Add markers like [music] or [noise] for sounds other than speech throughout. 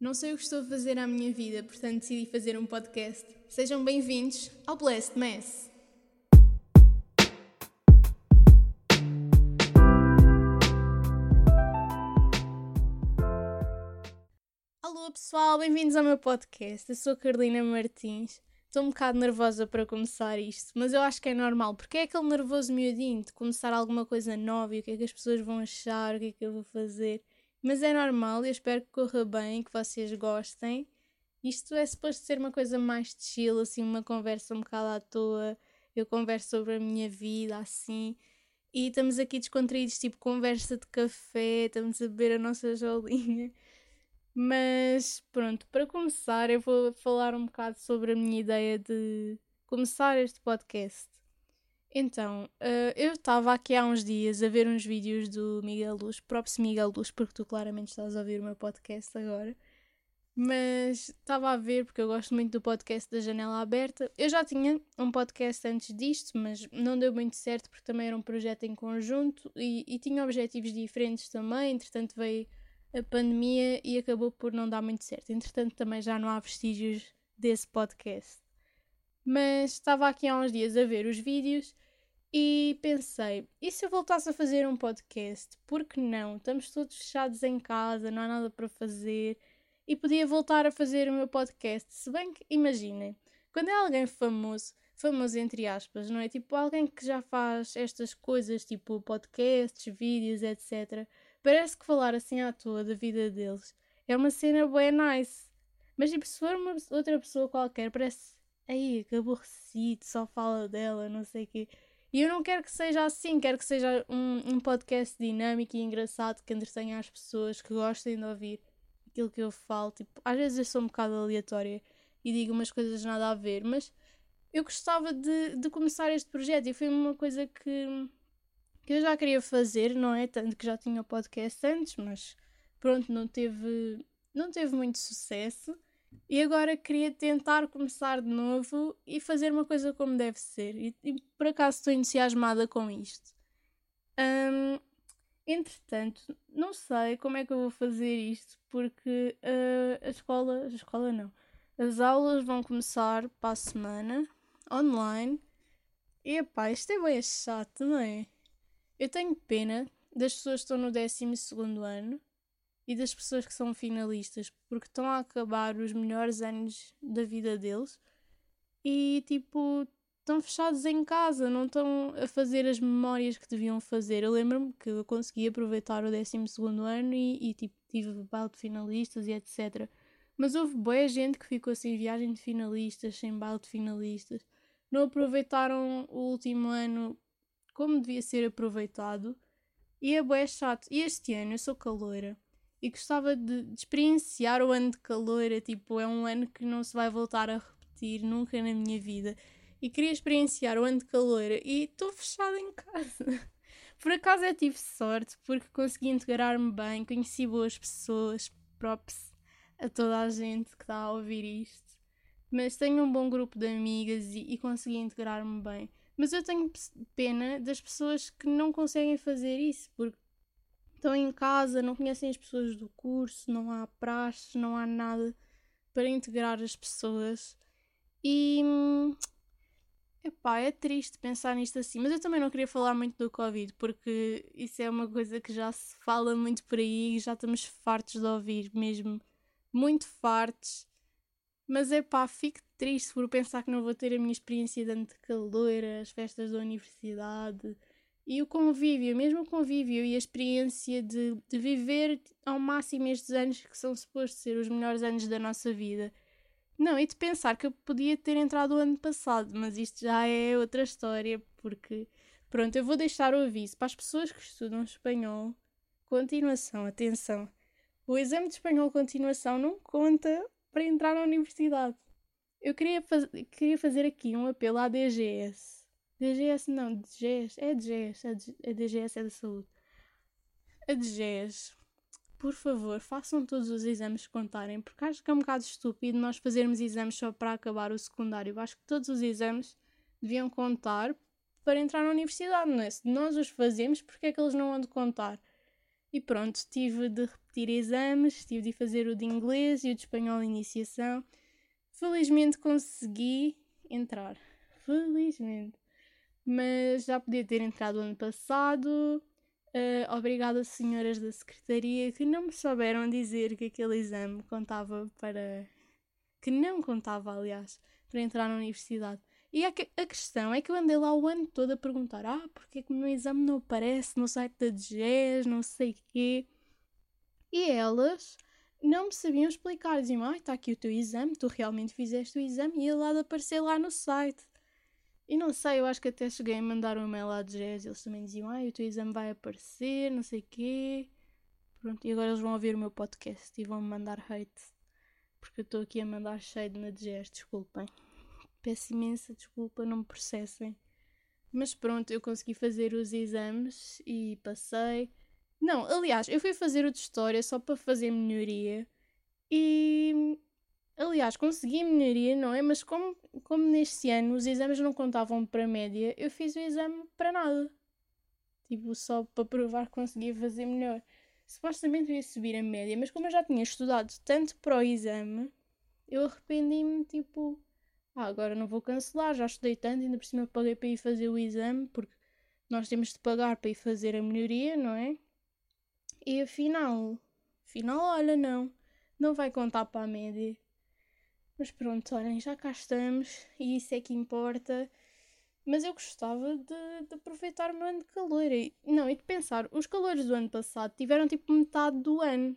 Não sei o que estou a fazer à minha vida, portanto decidi fazer um podcast. Sejam bem-vindos ao Blessed Mess. Alô pessoal, bem-vindos ao meu podcast. Eu sou Carolina Martins. Estou um bocado nervosa para começar isto, mas eu acho que é normal, porque é aquele nervoso miudinho de começar alguma coisa nova e o que é que as pessoas vão achar, o que é que eu vou fazer. Mas é normal, eu espero que corra bem, que vocês gostem. Isto é suposto ser uma coisa mais chill, assim, uma conversa um bocado à toa. Eu converso sobre a minha vida, assim. E estamos aqui descontraídos, tipo conversa de café, estamos a beber a nossa jolinha. Mas pronto, para começar, eu vou falar um bocado sobre a minha ideia de começar este podcast. Então, uh, eu estava aqui há uns dias a ver uns vídeos do Miguel Luz, próprio Miguel Luz, porque tu claramente estás a ouvir o meu podcast agora. Mas estava a ver, porque eu gosto muito do podcast da Janela Aberta. Eu já tinha um podcast antes disto, mas não deu muito certo, porque também era um projeto em conjunto e, e tinha objetivos diferentes também. Entretanto, veio a pandemia e acabou por não dar muito certo. Entretanto, também já não há vestígios desse podcast. Mas estava aqui há uns dias a ver os vídeos e pensei: e se eu voltasse a fazer um podcast? Por que não? Estamos todos fechados em casa, não há nada para fazer e podia voltar a fazer o meu podcast. Se bem que, imaginem, quando é alguém famoso, famoso entre aspas, não é? Tipo alguém que já faz estas coisas, tipo podcasts, vídeos, etc. Parece que falar assim à toa da vida deles é uma cena bem nice. Mas tipo, se for uma outra pessoa qualquer, parece aí, que aborrecido, só fala dela, não sei o quê. E eu não quero que seja assim, quero que seja um, um podcast dinâmico e engraçado que entretenha as pessoas, que gostem de ouvir aquilo que eu falo. Tipo, às vezes eu sou um bocado aleatória e digo umas coisas nada a ver, mas eu gostava de, de começar este projeto e foi uma coisa que, que eu já queria fazer, não é? Tanto que já tinha o podcast antes, mas pronto, não teve, não teve muito sucesso. E agora queria tentar começar de novo e fazer uma coisa como deve ser. E, e por acaso estou entusiasmada com isto. Um, entretanto, não sei como é que eu vou fazer isto, porque uh, a escola. A escola não. As aulas vão começar para a semana, online. E pá, isto é bem chato, não é? Eu tenho pena das pessoas que estão no 12 ano e das pessoas que são finalistas, porque estão a acabar os melhores anos da vida deles e tipo estão fechados em casa, não estão a fazer as memórias que deviam fazer. Eu lembro-me que eu consegui aproveitar o 12 ano e, e tipo, tive baile de finalistas e etc. Mas houve boa gente que ficou sem viagem de finalistas, sem baile de finalistas. Não aproveitaram o último ano como devia ser aproveitado. E é bué chato. E este ano eu sou caloira e gostava de, de, experienciar o ano de calor. É, tipo, é um ano que não se vai voltar a repetir nunca na minha vida. E queria experienciar o ano de calor e estou fechada em casa. [laughs] Por acaso eu tive sorte porque consegui integrar-me bem, conheci boas pessoas, props a toda a gente que está a ouvir isto. Mas tenho um bom grupo de amigas e, e consegui integrar-me bem. Mas eu tenho pena das pessoas que não conseguem fazer isso, porque estão em casa, não conhecem as pessoas do curso, não há praxe, não há nada para integrar as pessoas. E epá, é triste pensar nisto assim, mas eu também não queria falar muito do Covid, porque isso é uma coisa que já se fala muito por aí e já estamos fartos de ouvir, mesmo muito fartos. Mas é fico triste por pensar que não vou ter a minha experiência de calor, as festas da universidade e o convívio, mesmo o convívio e a experiência de, de viver ao máximo estes anos que são supostos ser os melhores anos da nossa vida. Não, e de pensar que eu podia ter entrado o ano passado, mas isto já é outra história, porque pronto, eu vou deixar o aviso para as pessoas que estudam espanhol. Continuação, atenção. O exame de espanhol continuação não conta para entrar na universidade. Eu queria, faz queria fazer aqui um apelo à DGS DGS não, DGS, é DGS, a DGS é da saúde. A DGS, por favor, façam todos os exames que contarem, porque acho que é um bocado estúpido nós fazermos exames só para acabar o secundário. Acho que todos os exames deviam contar para entrar na universidade, não é? Se nós os fazemos, porque é que eles não vão de contar? E pronto, tive de repetir exames, tive de fazer o de inglês e o de espanhol iniciação. Felizmente consegui entrar. Felizmente. Mas já podia ter entrado ano passado. Uh, obrigada, senhoras da secretaria, que não me souberam dizer que aquele exame contava para. que não contava, aliás, para entrar na universidade. E a, a questão é que eu andei lá o ano todo a perguntar: ah, porque é que o meu exame não aparece no site da DGES, não sei quê. E elas não me sabiam explicar. Diziam: ah, está aqui o teu exame, tu realmente fizeste o exame e ele lá de aparecer lá no site. E não sei, eu acho que até cheguei a mandar um e-mail à e eles também diziam: ah, o teu exame vai aparecer, não sei quê. Pronto, e agora eles vão ouvir o meu podcast e vão me mandar hate. Porque eu estou aqui a mandar shade na DGES, desculpem. Peço imensa desculpa, não me processem. Mas pronto, eu consegui fazer os exames e passei. Não, aliás, eu fui fazer o de História só para fazer melhoria. E. Aliás, consegui melhoria, não é? Mas como, como neste ano os exames não contavam para média, eu fiz o exame para nada. Tipo, só para provar que conseguia fazer melhor. Supostamente eu ia subir a média, mas como eu já tinha estudado tanto para o exame, eu arrependi-me, tipo, ah, agora não vou cancelar, já estudei tanto, ainda por cima paguei para ir fazer o exame, porque nós temos de pagar para ir fazer a melhoria, não é? E afinal, afinal, olha, não, não vai contar para a média. Mas pronto, olhem, já cá estamos e isso é que importa. Mas eu gostava de, de aproveitar o meu ano de calor. E, não, e de pensar, os calores do ano passado tiveram tipo metade do ano.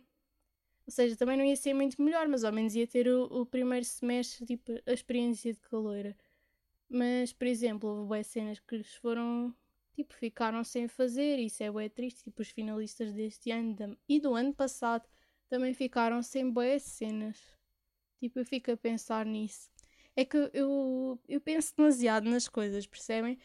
Ou seja, também não ia ser muito melhor, mas ao menos ia ter o, o primeiro semestre, tipo, a experiência de caloira. Mas, por exemplo, houve boas cenas que foram, tipo, ficaram sem fazer, isso é bem triste. Tipo, os finalistas deste ano e do ano passado também ficaram sem boas cenas. Tipo, eu fico a pensar nisso. É que eu, eu penso demasiado nas coisas, percebem?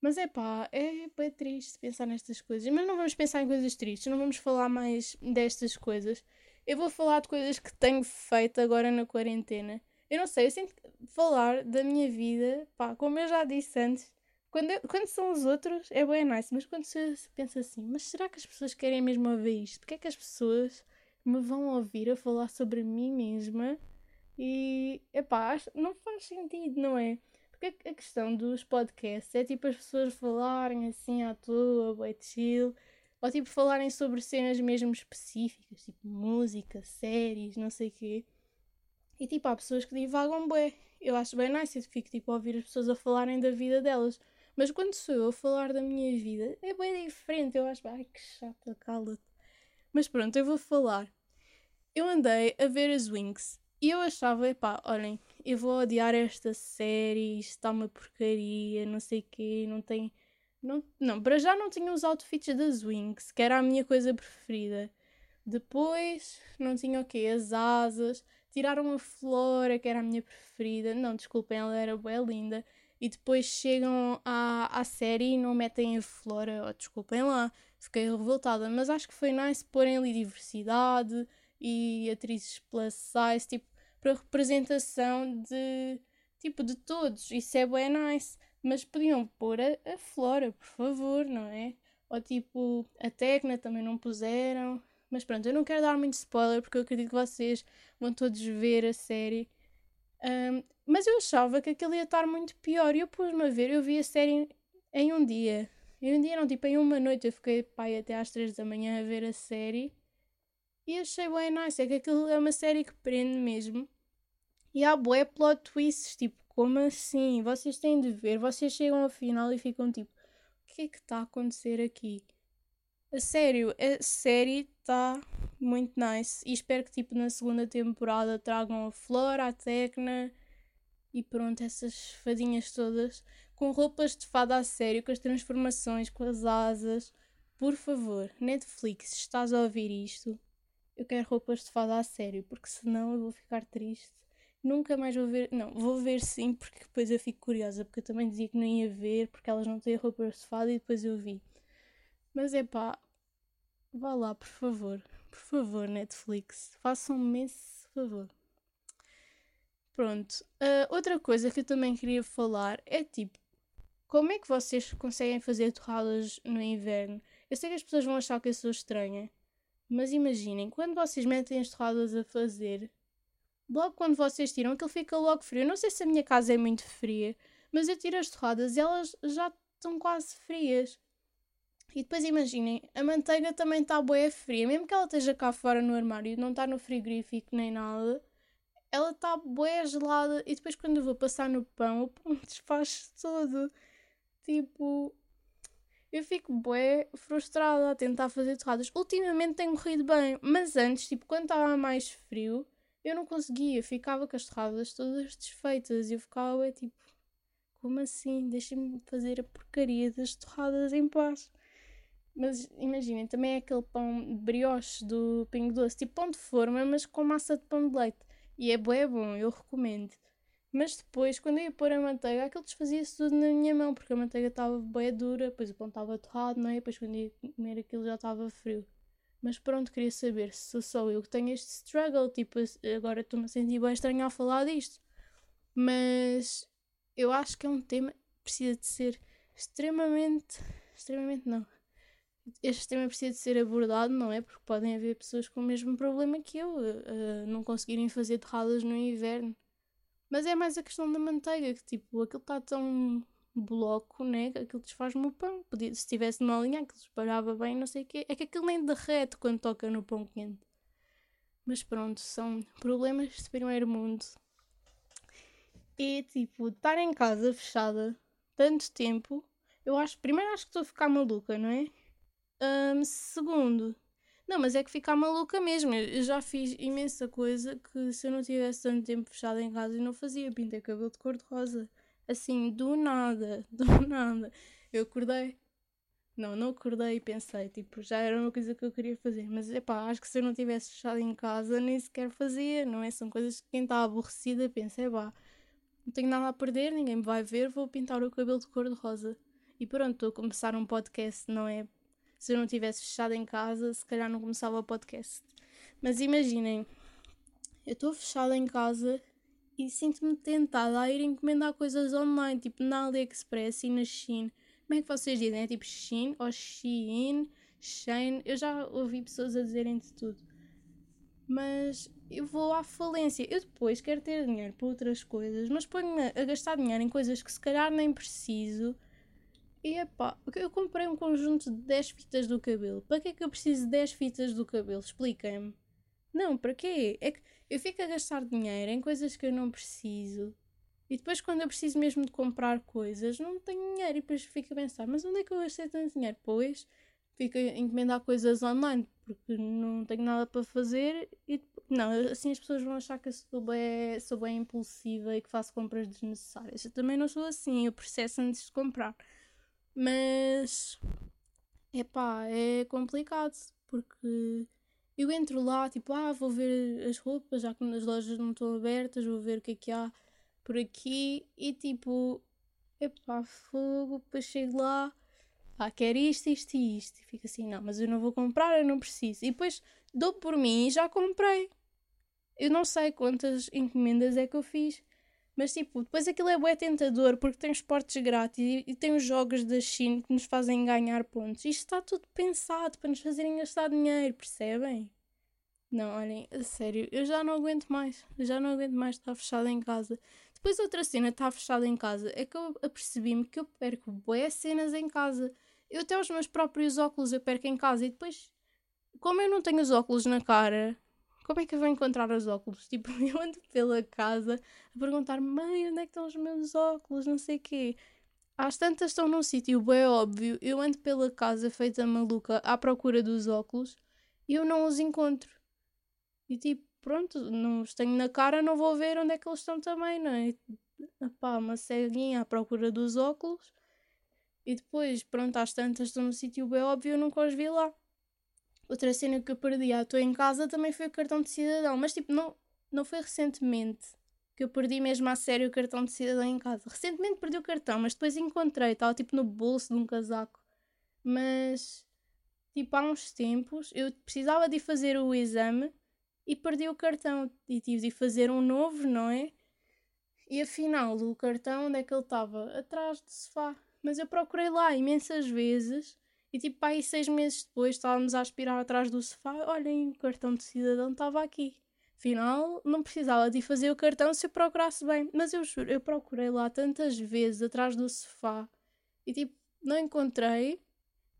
Mas é pá, é bem triste pensar nestas coisas. Mas não vamos pensar em coisas tristes, não vamos falar mais destas coisas. Eu vou falar de coisas que tenho feito agora na quarentena. Eu não sei, eu sinto falar da minha vida, pá, como eu já disse antes, quando, eu, quando são os outros é bem nice, mas quando se pensa assim, mas será que as pessoas querem mesmo ouvir isto? Porque é que as pessoas me vão ouvir a falar sobre mim mesma? E, epá, não faz sentido, não é? Porque a questão dos podcasts é tipo as pessoas falarem assim à toa, bué chill, ou tipo falarem sobre cenas mesmo específicas, tipo música, séries, não sei o quê. E tipo, há pessoas que divagam bué. Eu acho bem nice, eu fico tipo a ouvir as pessoas a falarem da vida delas. Mas quando sou eu a falar da minha vida, é bem diferente. Eu acho, ai que chata, cala-te. Mas pronto, eu vou falar. Eu andei a ver as Winx e eu achava, pá, olhem, eu vou odiar esta série, isto está uma porcaria, não sei o quê, não tem não, não, para já não tinha os outfits das Wings, que era a minha coisa preferida. Depois não tinha o quê? As asas. Tiraram a Flora, que era a minha preferida. Não, desculpem, ela era bem linda. E depois chegam à, à série e não metem a Flora. Oh, desculpem lá, fiquei revoltada. Mas acho que foi nice porem ali diversidade e atrizes plus size, tipo, para representação de, tipo, de todos. Isso é bem nice. Mas podiam pôr a, a Flora, por favor, não é? Ou tipo, a Tecna também não puseram. Mas pronto, eu não quero dar muito spoiler porque eu acredito que vocês vão todos ver a série. Um, mas eu achava que aquilo ia estar muito pior e eu pus-me a ver. Eu vi a série em um dia. Em um dia não, tipo em uma noite. Eu fiquei pai até às três da manhã a ver a série. E achei bem nice. É que aquilo é uma série que prende mesmo. E há bué plot twists, tipo, como assim? Vocês têm de ver, vocês chegam ao final e ficam tipo, o que é que está a acontecer aqui? A sério, a série está muito nice e espero que tipo na segunda temporada tragam a Flora, a Tecna e pronto, essas fadinhas todas com roupas de fada a sério, com as transformações, com as asas. Por favor, Netflix, estás a ouvir isto, eu quero roupas de fada a sério, porque senão eu vou ficar triste Nunca mais vou ver. Não, vou ver sim, porque depois eu fico curiosa, porque eu também dizia que não ia ver, porque elas não têm roupa de fada e depois eu vi. Mas é pá, vá lá, por favor. Por favor, Netflix. Façam-me esse favor. Pronto. Uh, outra coisa que eu também queria falar é tipo, como é que vocês conseguem fazer torradas no inverno? Eu sei que as pessoas vão achar que eu sou estranha, mas imaginem, quando vocês metem as torradas a fazer, logo quando vocês tiram, aquilo fica logo frio. Eu não sei se a minha casa é muito fria, mas eu tiro as torradas e elas já estão quase frias. E depois imaginem, a manteiga também está boa fria, mesmo que ela esteja cá fora no armário, não está no frigorífico nem nada, ela está boa gelada e depois quando eu vou passar no pão, o pão [laughs] desfaz todo. Tipo, eu fico bué frustrada a tentar fazer torradas. Ultimamente tem corrido bem, mas antes, tipo, quando estava mais frio, eu não conseguia, ficava com as torradas todas desfeitas e eu ficava tipo, como assim? Deixem-me fazer a porcaria das torradas em paz. Mas imaginem, também é aquele pão brioche do Pingo Doce, tipo pão de forma, mas com massa de pão de leite. E é bué bom, eu recomendo. Mas depois, quando eu ia pôr a manteiga, aquilo desfazia-se tudo na minha mão, porque a manteiga estava bué dura, depois o pão estava torrado, não é? Depois quando ia comer aquilo já estava frio. Mas pronto, queria saber se sou só eu que tenho este struggle, tipo, agora estou-me a sentir bem estranho a falar disto. Mas eu acho que é um tema que precisa de ser extremamente, extremamente não, este tema precisa de ser abordado, não é? Porque podem haver pessoas com o mesmo problema que eu, uh, não conseguirem fazer torradas no inverno. Mas é mais a questão da manteiga, que tipo, aquilo está tão bloco, né? Aquilo desfaz-me o pão. Podia, se tivesse numa linha, aquilo espalhava bem, não sei o quê. É que aquilo nem derrete quando toca no pão quente. Mas pronto, são problemas de primeiro mundo. E tipo, estar em casa fechada tanto tempo, eu acho, primeiro acho que estou a ficar maluca, não é? Um, segundo, não, mas é que ficar maluca mesmo. Eu já fiz imensa coisa que se eu não tivesse tanto tempo fechado em casa eu não fazia. Pintei cabelo de cor-de-rosa. Assim, do nada, [laughs] do nada. Eu acordei. Não, não acordei e pensei, tipo, já era uma coisa que eu queria fazer. Mas, epá, acho que se eu não tivesse fechado em casa nem sequer fazia, não é? São coisas que quem está aborrecida pensa, epá, não tenho nada a perder, ninguém me vai ver, vou pintar o cabelo de cor-de-rosa. E pronto, estou a começar um podcast, não é? Se eu não tivesse fechado em casa, se calhar não começava o podcast. Mas imaginem, eu estou fechada em casa e sinto-me tentada a ir encomendar coisas online, tipo na AliExpress e na Shein. Como é que vocês dizem? É tipo Shein ou Shein? Shein? Eu já ouvi pessoas a dizerem de tudo. Mas eu vou à falência. Eu depois quero ter dinheiro para outras coisas, mas ponho-me a gastar dinheiro em coisas que se calhar nem preciso e epá, eu comprei um conjunto de 10 fitas do cabelo. Para que é que eu preciso de 10 fitas do cabelo? Expliquem-me. Não, para quê? É que eu fico a gastar dinheiro em coisas que eu não preciso. E depois, quando eu preciso mesmo de comprar coisas, não tenho dinheiro. E depois fico a pensar: mas onde é que eu gastei tanto dinheiro? Pois, fico a encomendar coisas online porque não tenho nada para fazer. E não, assim as pessoas vão achar que eu sou bem, sou bem impulsiva e que faço compras desnecessárias. Eu também não sou assim, eu processo antes de comprar. Mas epá, é complicado porque eu entro lá, tipo, ah, vou ver as roupas, já que as lojas não estão abertas, vou ver o que é que há por aqui e tipo, epá, fogo, depois chego lá, pá, quero isto, isto e isto. E fico assim, não, mas eu não vou comprar, eu não preciso. E depois dou por mim e já comprei. Eu não sei quantas encomendas é que eu fiz. Mas tipo, depois aquilo é bué tentador porque tem os portes grátis e, e tem os jogos da China que nos fazem ganhar pontos. Isto está tudo pensado para nos fazerem gastar dinheiro, percebem? Não, olhem, a sério, eu já não aguento mais. Já não aguento mais estar fechada em casa. Depois outra cena estar fechada em casa é que eu apercebi-me que eu perco bué cenas em casa. Eu até os meus próprios óculos eu perco em casa e depois, como eu não tenho os óculos na cara, como é que eu vou encontrar os óculos? [laughs] Tipo, eu ando pela casa a perguntar, mãe, onde é que estão os meus óculos? Não sei o quê. Às tantas estão num sítio bem óbvio, eu ando pela casa feita maluca à procura dos óculos e eu não os encontro. E tipo, pronto, não os tenho na cara, não vou ver onde é que eles estão também, não é? Pá, uma ceguinha à procura dos óculos e depois, pronto, às tantas estão num sítio bem óbvio, eu nunca os vi lá. Outra cena que eu perdi à toa em casa também foi o cartão de cidadão, mas tipo, não, não foi recentemente que eu perdi mesmo a sério o cartão de cidadão em casa. Recentemente perdi o cartão, mas depois encontrei, estava tipo no bolso de um casaco. Mas, tipo, há uns tempos eu precisava de fazer o exame e perdi o cartão e tive de fazer um novo, não é? E afinal, o cartão, onde é que ele estava? Atrás do sofá. Mas eu procurei lá imensas vezes e tipo, aí seis meses depois estávamos a aspirar atrás do sofá, olhem, o cartão de cidadão estava aqui. Afinal, não precisava de fazer o cartão se eu procurasse bem. Mas eu juro, eu procurei lá tantas vezes atrás do sofá e tipo, não encontrei.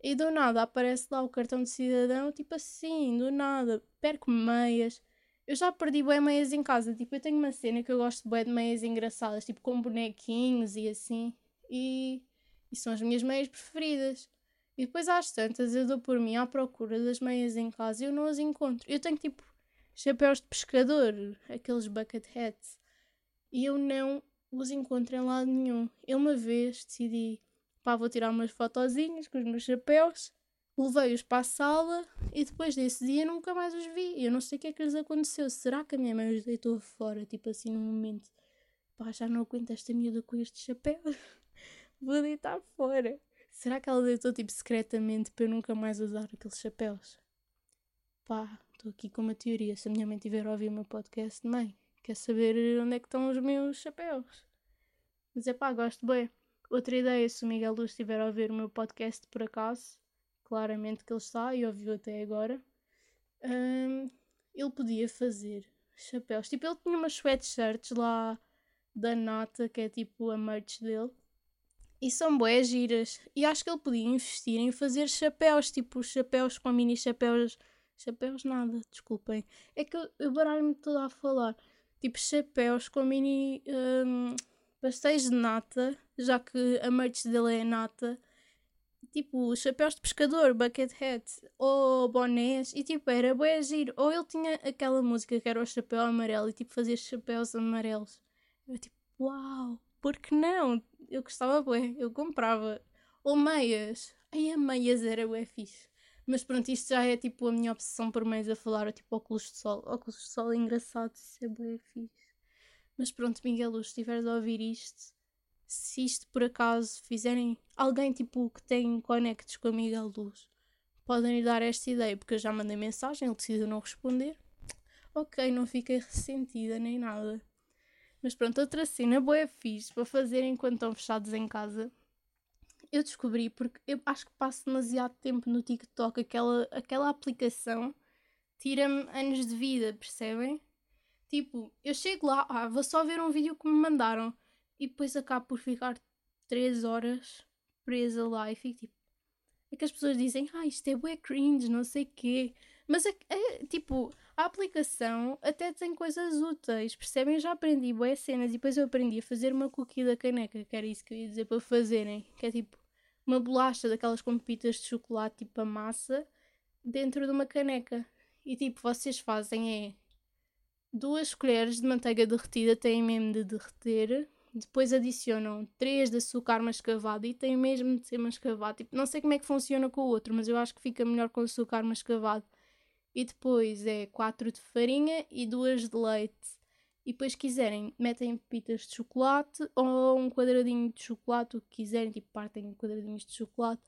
E do nada aparece lá o cartão de cidadão, tipo assim, do nada. Perco meias. Eu já perdi bem meias em casa. Tipo, eu tenho uma cena que eu gosto bem de meias engraçadas, tipo com bonequinhos e assim. E, e são as minhas meias preferidas. E depois às tantas eu dou por mim à procura das meias em casa e eu não as encontro. Eu tenho tipo chapéus de pescador, aqueles bucket hats, e eu não os encontro em lado nenhum. Eu uma vez decidi, pá, vou tirar umas fotozinhas com os meus chapéus, levei-os para a sala e depois desse dia nunca mais os vi. Eu não sei o que é que lhes aconteceu. Será que a minha mãe os deitou fora, tipo assim, num momento, pá, já não aguento esta miúda com estes chapéus, [laughs] vou deitar fora. Será que ela deitou tipo secretamente para eu nunca mais usar aqueles chapéus? Pá, estou aqui com uma teoria. Se a minha mãe tiver a ouvir o meu podcast, mãe, quer saber onde é que estão os meus chapéus? Mas é pá, gosto bem. Outra ideia, se o Miguel Luz estiver a ouvir o meu podcast por acaso, claramente que ele está e ouviu até agora, hum, ele podia fazer chapéus. Tipo, ele tinha umas sweatshirts lá da Nata, que é tipo a merch dele e são boas giras. E acho que ele podia investir em fazer chapéus, tipo chapéus com mini chapéus. Chapéus nada, desculpem. É que eu, eu baralho-me toda a falar. Tipo chapéus com mini um, pastéis de nata, já que a merch dele é nata. Tipo, chapéus de pescador, bucket hat, ou bonés, e tipo, era bué giro. Ou ele tinha aquela música que era o chapéu amarelo, e tipo, fazia chapéus amarelos. Eu tipo, uau, por que não? Eu gostava bué, eu comprava. Ou meias. Aí a meias era bué fixe. Mas pronto, isto já é tipo a minha obsessão por meias a falar, tipo óculos de sol. Óculos de sol é engraçado, isso é bué fixe. Mas pronto, Miguel, se estiveres a ouvir isto, se isto por acaso fizerem alguém tipo que tem conectos com a Miguel Luz, podem lhe dar esta ideia, porque eu já mandei mensagem, ele decidiu não responder. Ok, não fiquei ressentida nem nada. Mas pronto, outra cena boa fixe para fazer enquanto estão fechados em casa. Eu descobri porque eu acho que passo demasiado tempo no TikTok, aquela, aquela aplicação tira-me anos de vida, percebem? Tipo, eu chego lá, ah, vou só ver um vídeo que me mandaram e depois acabo por ficar 3 horas presa lá e fico tipo. É que as pessoas dizem, ah, isto é bué cringe, não sei o quê. Mas é, é, tipo, a aplicação até tem coisas úteis, percebem? Já aprendi boas cenas e depois eu aprendi a fazer uma cookie da caneca, que era isso que eu ia dizer para fazerem, que é tipo uma bolacha daquelas com pepitas de chocolate, tipo a massa, dentro de uma caneca. E tipo, vocês fazem é duas colheres de manteiga derretida, têm mesmo de derreter, depois adicionam 3 de açúcar mascavado e tem mesmo de ser mascavado. Tipo, não sei como é que funciona com o outro, mas eu acho que fica melhor com açúcar mascavado e depois é 4 de farinha e 2 de leite. E depois, quiserem, metem pepitas de chocolate ou um quadradinho de chocolate, o que quiserem, tipo, partem quadradinhos de chocolate.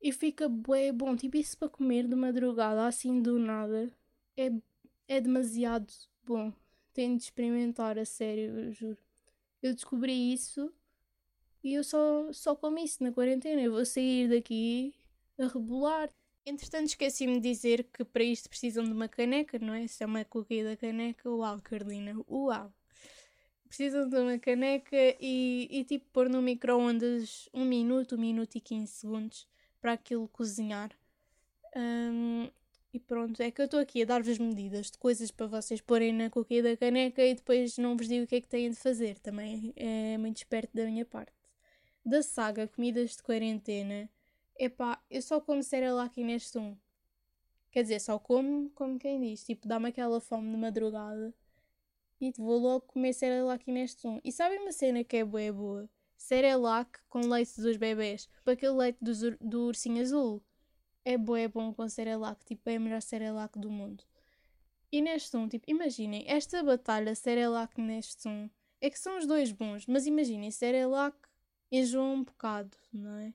E fica bué bom. Tipo, isso para comer de madrugada, assim do nada, é, é demasiado bom. Tenho de experimentar, a sério, eu juro. Eu descobri isso e eu só, só como isso na quarentena. Eu vou sair daqui a rebolar. Entretanto, esqueci-me de dizer que para isto precisam de uma caneca, não é? Se é uma cookie da caneca, uau, Carolina, uau! Precisam de uma caneca e, e tipo pôr no micro-ondas um minuto, um minuto e 15 segundos para aquilo cozinhar. Um, e pronto, é que eu estou aqui a dar-vos medidas de coisas para vocês porem na cookie da caneca e depois não vos digo o que é que têm de fazer. Também é muito esperto da minha parte. Da saga Comidas de Quarentena Epá, eu só como Cerelac neste um. Quer dizer, só como, como quem diz. Tipo, dá-me aquela fome de madrugada e vou logo comer Cerelac neste um. E sabem uma cena que é boa, boa? Cerelac com leite dos bebés. Tipo aquele leite do, do ursinho azul. É boa, é bom com Cerelac. Tipo, é o melhor Cerelac do mundo. E neste um, tipo, imaginem, esta batalha Cerelac neste um é que são os dois bons, mas imaginem, Cerelac enjoa um bocado, não é?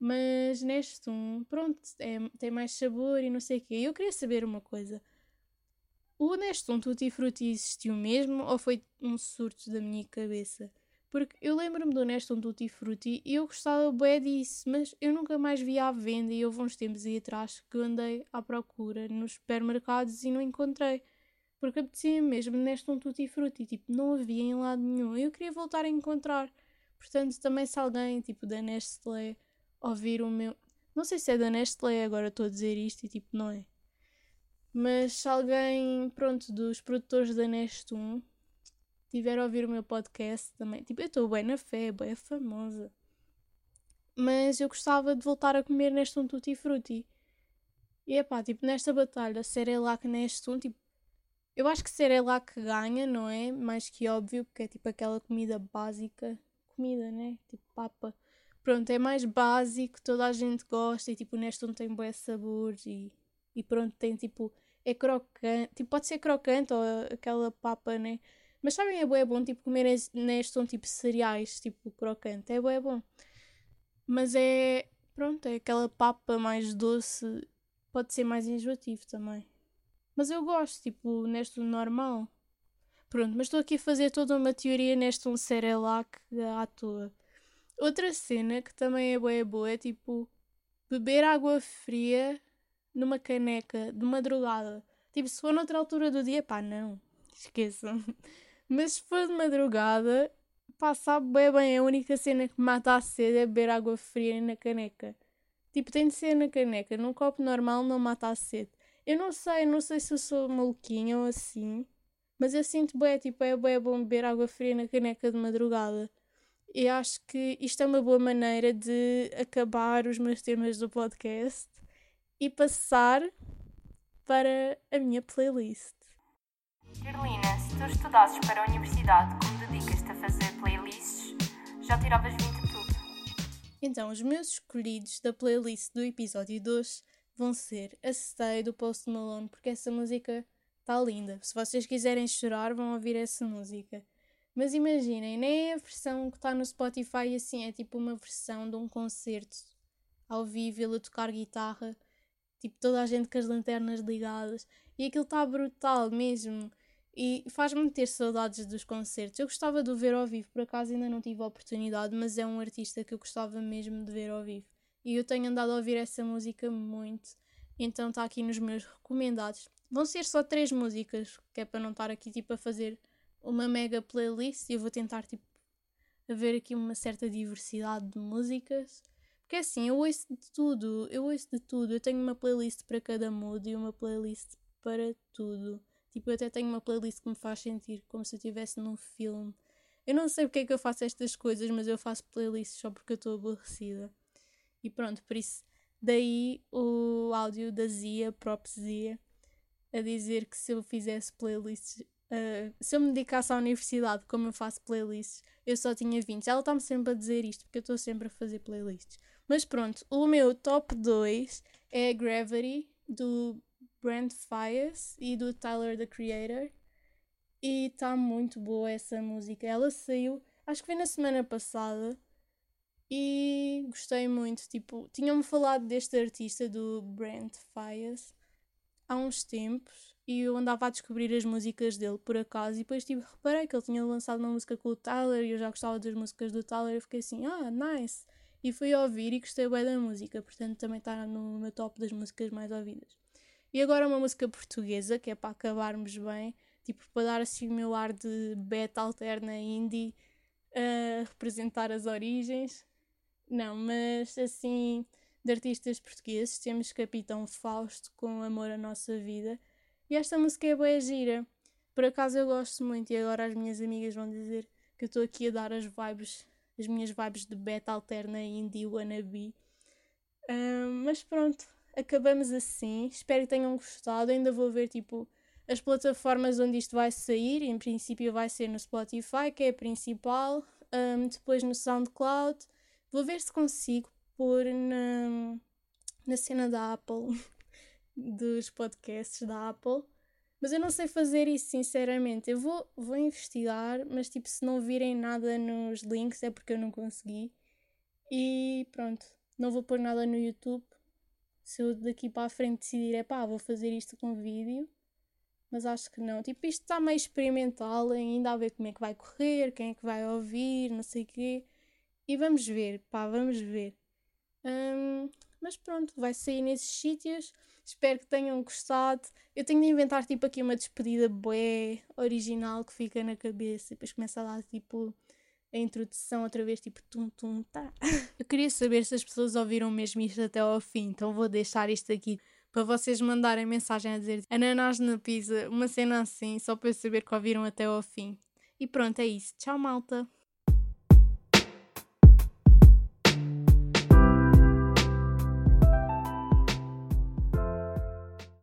Mas neste um, pronto, é, tem mais sabor e não sei o quê. Eu queria saber uma coisa. O Nestum Tutti Frutti existiu mesmo ou foi um surto da minha cabeça? Porque eu lembro-me do Neston Tutti Frutti e eu gostava bem disso, mas eu nunca mais vi à venda e houve uns tempos aí atrás que andei à procura nos supermercados e não encontrei. Porque apetecia mesmo Neston Tutti Frutti, tipo, não havia em lado nenhum. Eu queria voltar a encontrar. Portanto, também se alguém, tipo, da Nestlé, ouvir o meu... Não sei se é da Nestlé, agora estou a dizer isto e tipo, não é. Mas se alguém, pronto, dos produtores da Nestum tiver a ouvir o meu podcast também, tipo, eu estou bem na fé, bem famosa. Mas eu gostava de voltar a comer Nestum Tutti Frutti. E é pá, tipo, nesta batalha, Cerelac Nestum, tipo, eu acho que Cerelac ganha, não é? Mais que óbvio, porque é tipo aquela comida básica. Comida, né? Tipo papa. Pronto, é mais básico, toda a gente gosta e tipo, o Nestum tem bons sabores e e pronto, tem tipo, é crocante, tipo, pode ser crocante ou aquela papa, né? Mas sabem, é bom, é bom, tipo, comer neste são tipo cereais, tipo crocante, é bom, é bom. Mas é, pronto, é aquela papa mais doce, pode ser mais enjoativo também. Mas eu gosto, tipo, neste normal. Pronto, mas estou aqui a fazer toda uma teoria neste um Cerelac à toa. Outra cena que também é boa, é boa, é tipo beber água fria numa caneca de madrugada. Tipo, se for noutra altura do dia, pá, não. [laughs] Esqueçam. Mas se for de madrugada, pá, sabe bem bem. A única cena que mata a sede é beber água fria na caneca. Tipo, tem de ser na caneca. Num copo normal não mata a sede. Eu não sei, não sei se eu sou maluquinha ou assim. Mas eu sinto bem, tipo, é bem bom beber água fria na caneca de madrugada. E acho que isto é uma boa maneira de acabar os meus temas do podcast e passar para a minha playlist. Carolina, se tu estudasses para a universidade como dedicas-te a fazer playlists, já tiravas 20 tudo. Então, os meus escolhidos da playlist do episódio 2 vão ser a Stay do Post Malone, porque essa música está linda. Se vocês quiserem chorar, vão ouvir essa música. Mas imaginem, nem é a versão que está no Spotify assim, é tipo uma versão de um concerto ao vivo, ele a tocar guitarra tipo toda a gente com as lanternas ligadas e aquilo está brutal mesmo e faz-me ter saudades dos concertos. Eu gostava de o ver ao vivo, por acaso ainda não tive a oportunidade, mas é um artista que eu gostava mesmo de ver ao vivo. E eu tenho andado a ouvir essa música muito, então está aqui nos meus recomendados. Vão ser só três músicas, que é para não estar aqui tipo a fazer uma mega playlist e eu vou tentar tipo haver aqui uma certa diversidade de músicas porque assim, eu ouço de tudo, eu ouço de tudo. Eu tenho uma playlist para cada mood e uma playlist para tudo. Tipo, eu até tenho uma playlist que me faz sentir como se eu estivesse num filme. Eu não sei porque é que eu faço estas coisas, mas eu faço playlists só porque eu estou aborrecida. E pronto, por isso, daí o áudio da Zia, própria Zia, a dizer que se eu fizesse playlists, uh, se eu me dedicasse à universidade como eu faço playlists, eu só tinha 20. Ela está-me sempre a dizer isto, porque eu estou sempre a fazer playlists. Mas pronto, o meu top 2 é Gravity, do Brent Fias e do Tyler the Creator. E está muito boa essa música. Ela saiu, acho que foi na semana passada. E gostei muito. Tipo, tinham-me falado deste artista, do Brent Fias, há uns tempos. E eu andava a descobrir as músicas dele por acaso. E depois tipo, reparei que ele tinha lançado uma música com o Tyler. E eu já gostava das músicas do Tyler. E fiquei assim, ah, nice e fui ouvir e gostei bem da música, portanto também está no meu top das músicas mais ouvidas. E agora uma música portuguesa, que é para acabarmos bem, tipo para dar assim o meu ar de beta alterna indie, a representar as origens. Não, mas assim, de artistas portugueses, temos Capitão Fausto com Amor à Nossa Vida. E esta música é boa gira. Por acaso eu gosto muito e agora as minhas amigas vão dizer que eu estou aqui a dar as vibes as minhas vibes de beta alterna indie wannabe. Uh, mas pronto, acabamos assim. Espero que tenham gostado. Ainda vou ver tipo as plataformas onde isto vai sair. Em princípio vai ser no Spotify, que é a principal. Um, depois no SoundCloud. Vou ver se consigo pôr na, na cena da Apple, [laughs] dos podcasts da Apple. Mas eu não sei fazer isso, sinceramente. Eu vou, vou investigar, mas tipo, se não virem nada nos links é porque eu não consegui. E pronto, não vou pôr nada no YouTube. Se eu daqui para a frente decidir, é pá, vou fazer isto com vídeo, mas acho que não. Tipo, isto está meio experimental, ainda a ver como é que vai correr, quem é que vai ouvir, não sei o quê. E vamos ver, pá, vamos ver. Um, mas pronto, vai sair nesses sítios. Espero que tenham gostado. Eu tenho de inventar tipo aqui uma despedida bué original que fica na cabeça e depois começa a dar tipo a introdução outra vez, tipo tum tum tá. [laughs] Eu queria saber se as pessoas ouviram mesmo isto até ao fim, então vou deixar isto aqui para vocês mandarem mensagem a dizer ananás na pizza, uma cena assim, só para eu saber que ouviram até ao fim. E pronto, é isso. Tchau, malta!